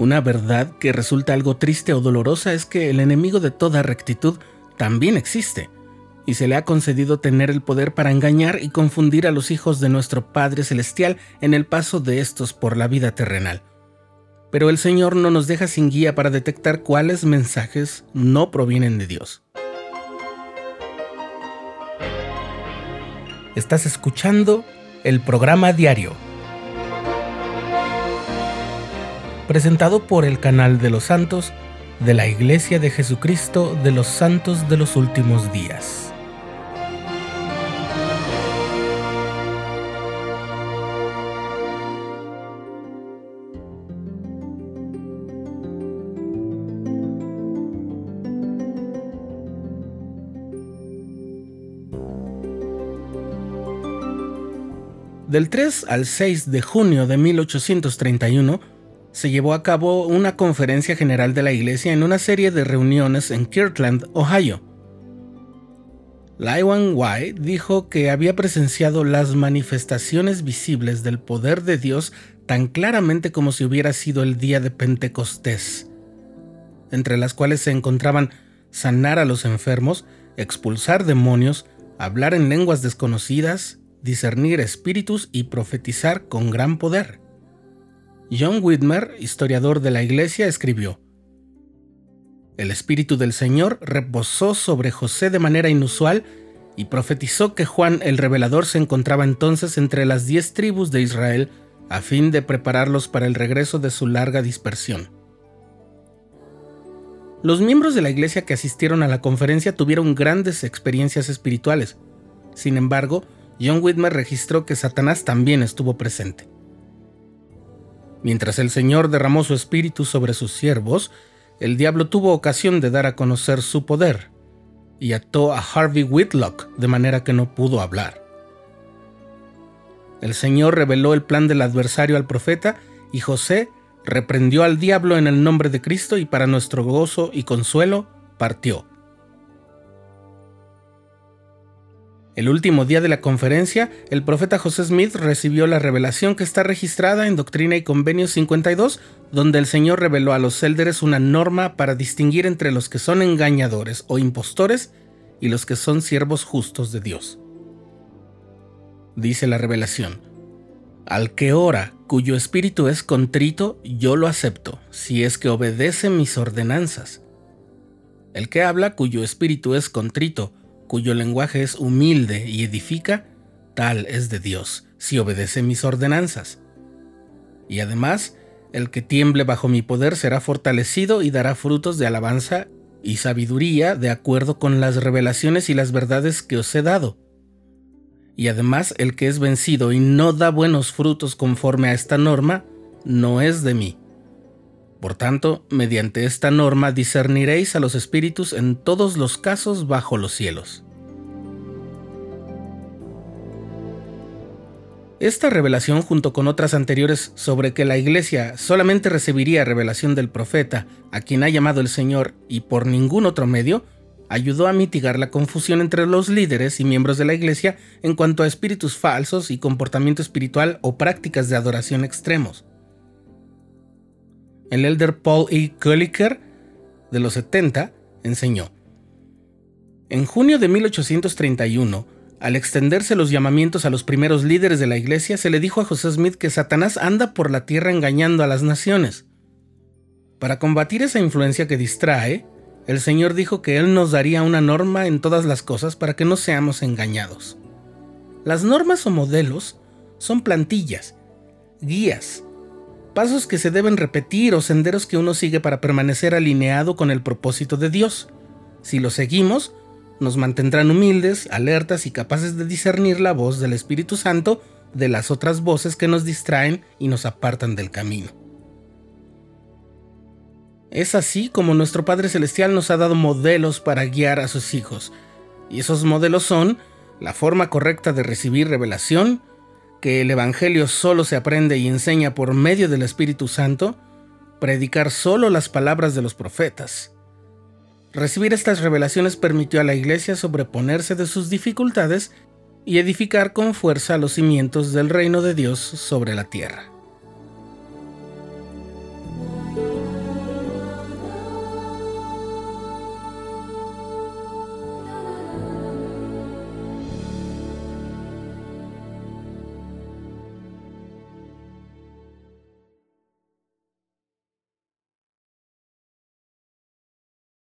Una verdad que resulta algo triste o dolorosa es que el enemigo de toda rectitud también existe, y se le ha concedido tener el poder para engañar y confundir a los hijos de nuestro Padre Celestial en el paso de estos por la vida terrenal. Pero el Señor no nos deja sin guía para detectar cuáles mensajes no provienen de Dios. Estás escuchando el programa diario, presentado por el canal de los santos de la Iglesia de Jesucristo de los Santos de los Últimos Días. Del 3 al 6 de junio de 1831 se llevó a cabo una conferencia general de la Iglesia en una serie de reuniones en Kirtland, Ohio. Lywan White dijo que había presenciado las manifestaciones visibles del poder de Dios tan claramente como si hubiera sido el día de Pentecostés, entre las cuales se encontraban sanar a los enfermos, expulsar demonios, hablar en lenguas desconocidas, discernir espíritus y profetizar con gran poder. John Whitmer, historiador de la Iglesia, escribió, El Espíritu del Señor reposó sobre José de manera inusual y profetizó que Juan el Revelador se encontraba entonces entre las diez tribus de Israel a fin de prepararlos para el regreso de su larga dispersión. Los miembros de la iglesia que asistieron a la conferencia tuvieron grandes experiencias espirituales. Sin embargo, John Whitmer registró que Satanás también estuvo presente. Mientras el Señor derramó su espíritu sobre sus siervos, el diablo tuvo ocasión de dar a conocer su poder y ató a Harvey Whitlock de manera que no pudo hablar. El Señor reveló el plan del adversario al profeta y José reprendió al diablo en el nombre de Cristo y para nuestro gozo y consuelo partió. El último día de la conferencia, el profeta José Smith recibió la revelación que está registrada en Doctrina y Convenios 52, donde el Señor reveló a los élderes una norma para distinguir entre los que son engañadores o impostores y los que son siervos justos de Dios. Dice la revelación, al que ora, cuyo espíritu es contrito, yo lo acepto, si es que obedece mis ordenanzas. El que habla, cuyo espíritu es contrito, cuyo lenguaje es humilde y edifica, tal es de Dios, si obedece mis ordenanzas. Y además, el que tiemble bajo mi poder será fortalecido y dará frutos de alabanza y sabiduría de acuerdo con las revelaciones y las verdades que os he dado. Y además, el que es vencido y no da buenos frutos conforme a esta norma, no es de mí. Por tanto, mediante esta norma discerniréis a los espíritus en todos los casos bajo los cielos. Esta revelación, junto con otras anteriores sobre que la Iglesia solamente recibiría revelación del profeta, a quien ha llamado el Señor, y por ningún otro medio, ayudó a mitigar la confusión entre los líderes y miembros de la Iglesia en cuanto a espíritus falsos y comportamiento espiritual o prácticas de adoración extremos el elder Paul E. Colliker de los 70 enseñó. En junio de 1831, al extenderse los llamamientos a los primeros líderes de la iglesia, se le dijo a José Smith que Satanás anda por la tierra engañando a las naciones. Para combatir esa influencia que distrae, el Señor dijo que Él nos daría una norma en todas las cosas para que no seamos engañados. Las normas o modelos son plantillas, guías, pasos que se deben repetir o senderos que uno sigue para permanecer alineado con el propósito de Dios. Si los seguimos, nos mantendrán humildes, alertas y capaces de discernir la voz del Espíritu Santo de las otras voces que nos distraen y nos apartan del camino. Es así como nuestro Padre Celestial nos ha dado modelos para guiar a sus hijos, y esos modelos son la forma correcta de recibir revelación, que el Evangelio solo se aprende y enseña por medio del Espíritu Santo, predicar solo las palabras de los profetas. Recibir estas revelaciones permitió a la Iglesia sobreponerse de sus dificultades y edificar con fuerza los cimientos del reino de Dios sobre la tierra.